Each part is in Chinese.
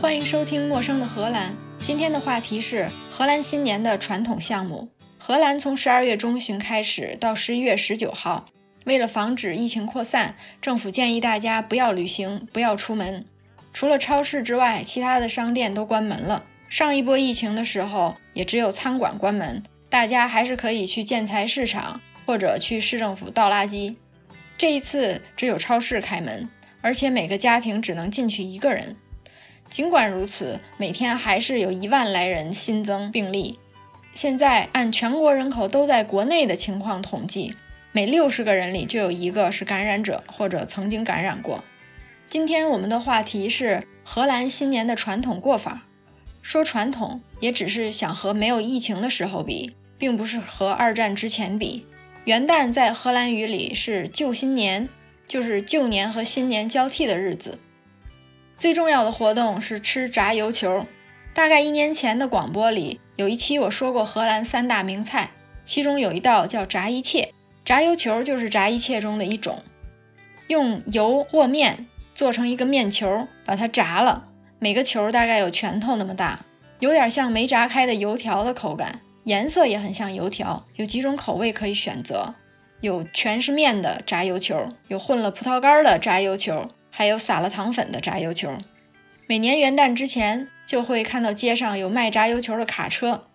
欢迎收听《陌生的荷兰》。今天的话题是荷兰新年的传统项目。荷兰从十二月中旬开始到十一月十九号，为了防止疫情扩散，政府建议大家不要旅行，不要出门。除了超市之外，其他的商店都关门了。上一波疫情的时候，也只有餐馆关门，大家还是可以去建材市场或者去市政府倒垃圾。这一次只有超市开门，而且每个家庭只能进去一个人。尽管如此，每天还是有一万来人新增病例。现在按全国人口都在国内的情况统计，每六十个人里就有一个是感染者或者曾经感染过。今天我们的话题是荷兰新年的传统过法。说传统，也只是想和没有疫情的时候比，并不是和二战之前比。元旦在荷兰语里是旧新年，就是旧年和新年交替的日子。最重要的活动是吃炸油球。大概一年前的广播里有一期我说过荷兰三大名菜，其中有一道叫炸一切，炸油球就是炸一切中的一种，用油和面做成一个面球，把它炸了，每个球大概有拳头那么大，有点像没炸开的油条的口感，颜色也很像油条。有几种口味可以选择，有全是面的炸油球，有混了葡萄干的炸油球。还有撒了糖粉的炸油球，每年元旦之前就会看到街上有卖炸油球的卡车。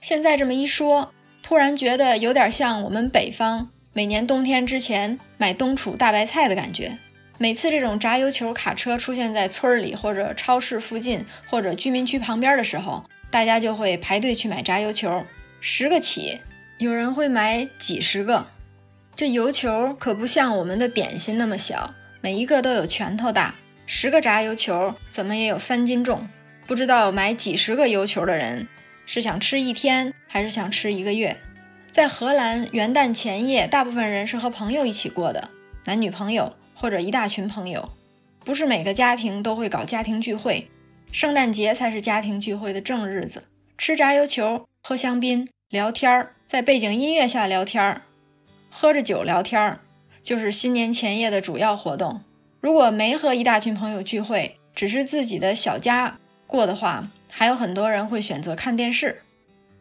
现在这么一说，突然觉得有点像我们北方每年冬天之前买冬储大白菜的感觉。每次这种炸油球卡车出现在村里或者超市附近或者居民区旁边的时候，大家就会排队去买炸油球，十个起，有人会买几十个。这油球可不像我们的点心那么小。每一个都有拳头大，十个炸油球怎么也有三斤重。不知道买几十个油球的人是想吃一天还是想吃一个月？在荷兰，元旦前夜，大部分人是和朋友一起过的，男女朋友或者一大群朋友。不是每个家庭都会搞家庭聚会，圣诞节才是家庭聚会的正日子。吃炸油球，喝香槟，聊天儿，在背景音乐下聊天儿，喝着酒聊天儿。就是新年前夜的主要活动。如果没和一大群朋友聚会，只是自己的小家过的话，还有很多人会选择看电视。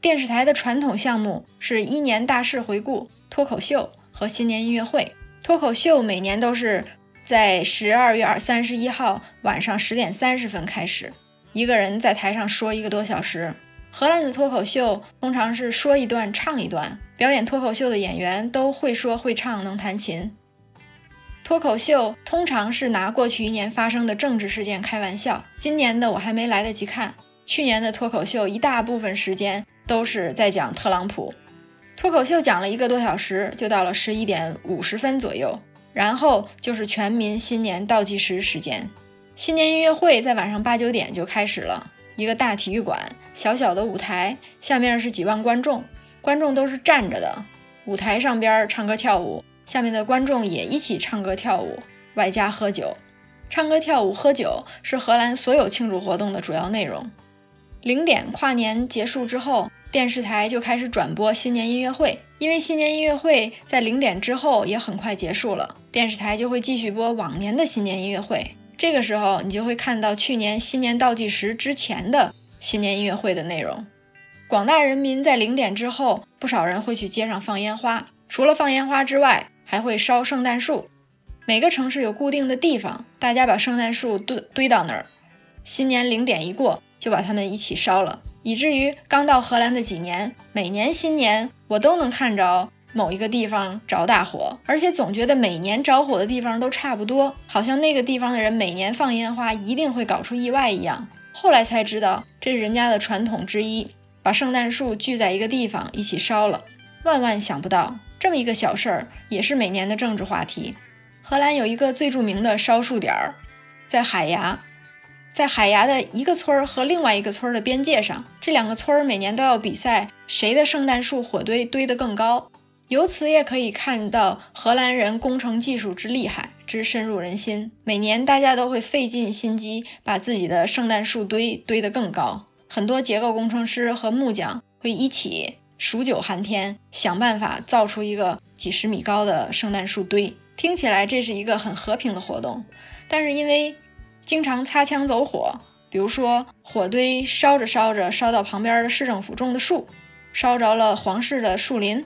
电视台的传统项目是一年大事回顾、脱口秀和新年音乐会。脱口秀每年都是在十二月二三十一号晚上十点三十分开始，一个人在台上说一个多小时。荷兰的脱口秀通常是说一段唱一段，表演脱口秀的演员都会说会唱能弹琴。脱口秀通常是拿过去一年发生的政治事件开玩笑。今年的我还没来得及看，去年的脱口秀一大部分时间都是在讲特朗普。脱口秀讲了一个多小时，就到了十一点五十分左右，然后就是全民新年倒计时时间。新年音乐会在晚上八九点就开始了。一个大体育馆，小小的舞台，下面是几万观众，观众都是站着的。舞台上边唱歌跳舞，下面的观众也一起唱歌跳舞，外加喝酒。唱歌跳舞喝酒是荷兰所有庆祝活动的主要内容。零点跨年结束之后，电视台就开始转播新年音乐会，因为新年音乐会在零点之后也很快结束了，电视台就会继续播往年的新年音乐会。这个时候，你就会看到去年新年倒计时之前的新年音乐会的内容。广大人民在零点之后，不少人会去街上放烟花。除了放烟花之外，还会烧圣诞树。每个城市有固定的地方，大家把圣诞树堆堆到那儿。新年零点一过，就把它们一起烧了。以至于刚到荷兰的几年，每年新年我都能看着。某一个地方着大火，而且总觉得每年着火的地方都差不多，好像那个地方的人每年放烟花一定会搞出意外一样。后来才知道，这是人家的传统之一，把圣诞树聚在一个地方一起烧了。万万想不到，这么一个小事儿也是每年的政治话题。荷兰有一个最著名的烧树点儿，在海牙，在海牙的一个村儿和另外一个村儿的边界上，这两个村儿每年都要比赛，谁的圣诞树火堆堆得更高。由此也可以看到荷兰人工程技术之厉害，之深入人心。每年大家都会费尽心机，把自己的圣诞树堆堆得更高。很多结构工程师和木匠会一起数九寒天，想办法造出一个几十米高的圣诞树堆。听起来这是一个很和平的活动，但是因为经常擦枪走火，比如说火堆烧着烧着，烧到旁边的市政府种的树，烧着了皇室的树林，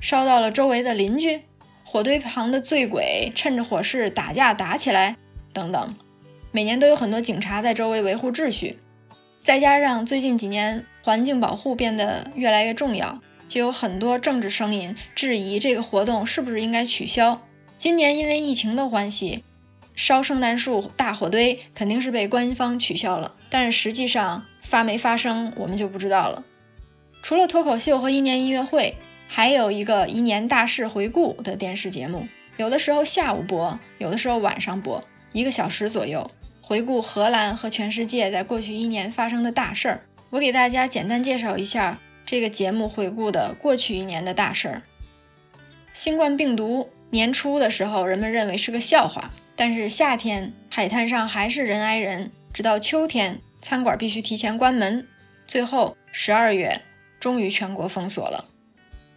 烧到了周围的邻居，火堆旁的醉鬼趁着火势打架打起来，等等。每年都有很多警察在周围维护秩序，再加上最近几年环境保护变得越来越重要，就有很多政治声音质疑这个活动是不是应该取消。今年因为疫情的关系。烧圣诞树大火堆肯定是被官方取消了，但是实际上发没发生我们就不知道了。除了脱口秀和一年音乐会，还有一个一年大事回顾的电视节目，有的时候下午播，有的时候晚上播，一个小时左右，回顾荷兰和全世界在过去一年发生的大事儿。我给大家简单介绍一下这个节目回顾的过去一年的大事儿。新冠病毒年初的时候，人们认为是个笑话。但是夏天海滩上还是人挨人，直到秋天餐馆必须提前关门，最后十二月终于全国封锁了。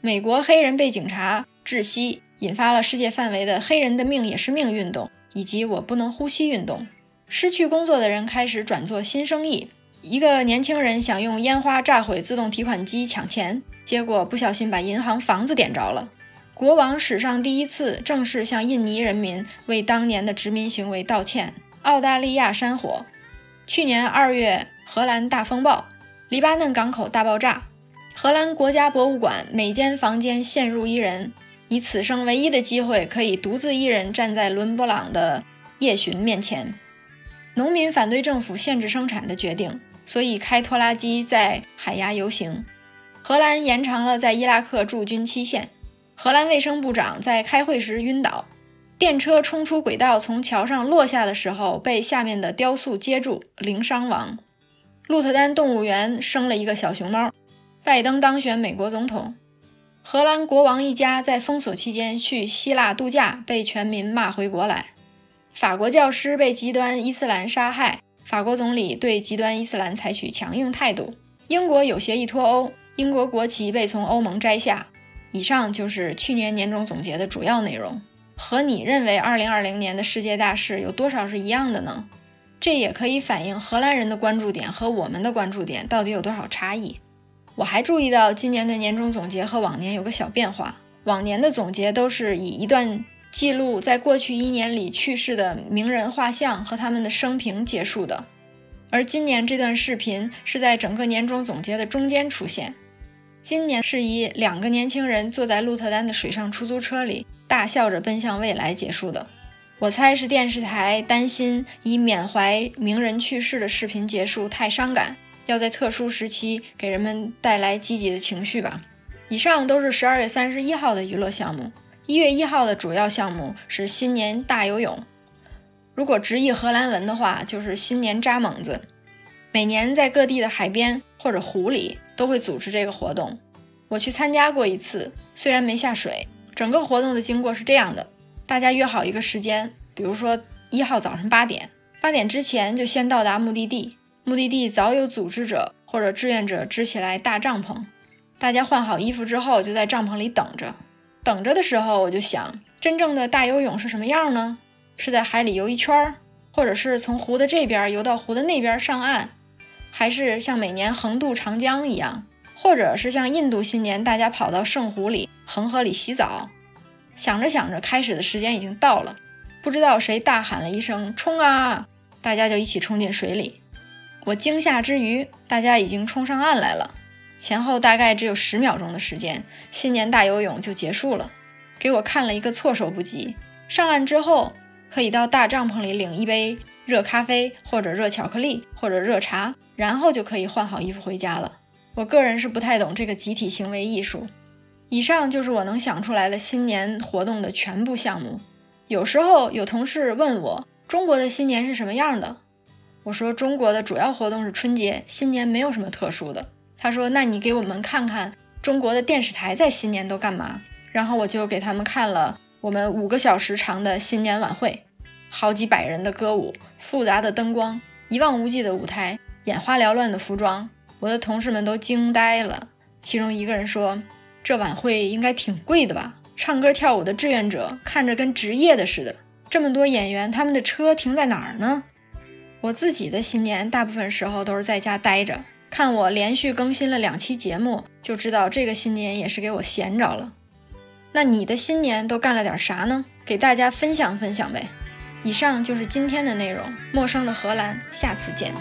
美国黑人被警察窒息，引发了世界范围的“黑人的命也是命”运动，以及“我不能呼吸”运动。失去工作的人开始转做新生意。一个年轻人想用烟花炸毁自动提款机抢钱，结果不小心把银行房子点着了。国王史上第一次正式向印尼人民为当年的殖民行为道歉。澳大利亚山火，去年二月荷兰大风暴，黎巴嫩港口大爆炸，荷兰国家博物馆每间房间陷入一人，以此生唯一的机会可以独自一人站在伦勃朗的夜巡面前。农民反对政府限制生产的决定，所以开拖拉机在海牙游行。荷兰延长了在伊拉克驻军期限。荷兰卫生部长在开会时晕倒，电车冲出轨道从桥上落下的时候被下面的雕塑接住，零伤亡。鹿特丹动物园生了一个小熊猫。拜登当选美国总统。荷兰国王一家在封锁期间去希腊度假，被全民骂回国来。法国教师被极端伊斯兰杀害，法国总理对极端伊斯兰采取强硬态度。英国有协议脱欧，英国国旗被从欧盟摘下。以上就是去年年终总结的主要内容，和你认为2020年的世界大事有多少是一样的呢？这也可以反映荷兰人的关注点和我们的关注点到底有多少差异。我还注意到今年的年终总结和往年有个小变化，往年的总结都是以一段记录在过去一年里去世的名人画像和他们的生平结束的，而今年这段视频是在整个年终总结的中间出现。今年是以两个年轻人坐在鹿特丹的水上出租车里，大笑着奔向未来结束的。我猜是电视台担心以缅怀名人去世的视频结束太伤感，要在特殊时期给人们带来积极的情绪吧。以上都是十二月三十一号的娱乐项目。一月一号的主要项目是新年大游泳，如果直译荷兰文的话，就是新年扎猛子。每年在各地的海边或者湖里。都会组织这个活动，我去参加过一次，虽然没下水。整个活动的经过是这样的：大家约好一个时间，比如说一号早上八点，八点之前就先到达目的地。目的地早有组织者或者志愿者支起来大帐篷，大家换好衣服之后就在帐篷里等着。等着的时候，我就想，真正的大游泳是什么样呢？是在海里游一圈，或者是从湖的这边游到湖的那边上岸？还是像每年横渡长江一样，或者是像印度新年，大家跑到圣湖里、恒河里洗澡。想着想着，开始的时间已经到了，不知道谁大喊了一声“冲啊”，大家就一起冲进水里。我惊吓之余，大家已经冲上岸来了。前后大概只有十秒钟的时间，新年大游泳就结束了，给我看了一个措手不及。上岸之后，可以到大帐篷里领一杯。热咖啡或者热巧克力或者热茶，然后就可以换好衣服回家了。我个人是不太懂这个集体行为艺术。以上就是我能想出来的新年活动的全部项目。有时候有同事问我中国的新年是什么样的，我说中国的主要活动是春节，新年没有什么特殊的。他说那你给我们看看中国的电视台在新年都干嘛？然后我就给他们看了我们五个小时长的新年晚会。好几百人的歌舞，复杂的灯光，一望无际的舞台，眼花缭乱的服装，我的同事们都惊呆了。其中一个人说：“这晚会应该挺贵的吧？唱歌跳舞的志愿者看着跟职业的似的。这么多演员，他们的车停在哪儿呢？”我自己的新年大部分时候都是在家待着，看我连续更新了两期节目，就知道这个新年也是给我闲着了。那你的新年都干了点啥呢？给大家分享分享呗。以上就是今天的内容，陌生的荷兰，下次见。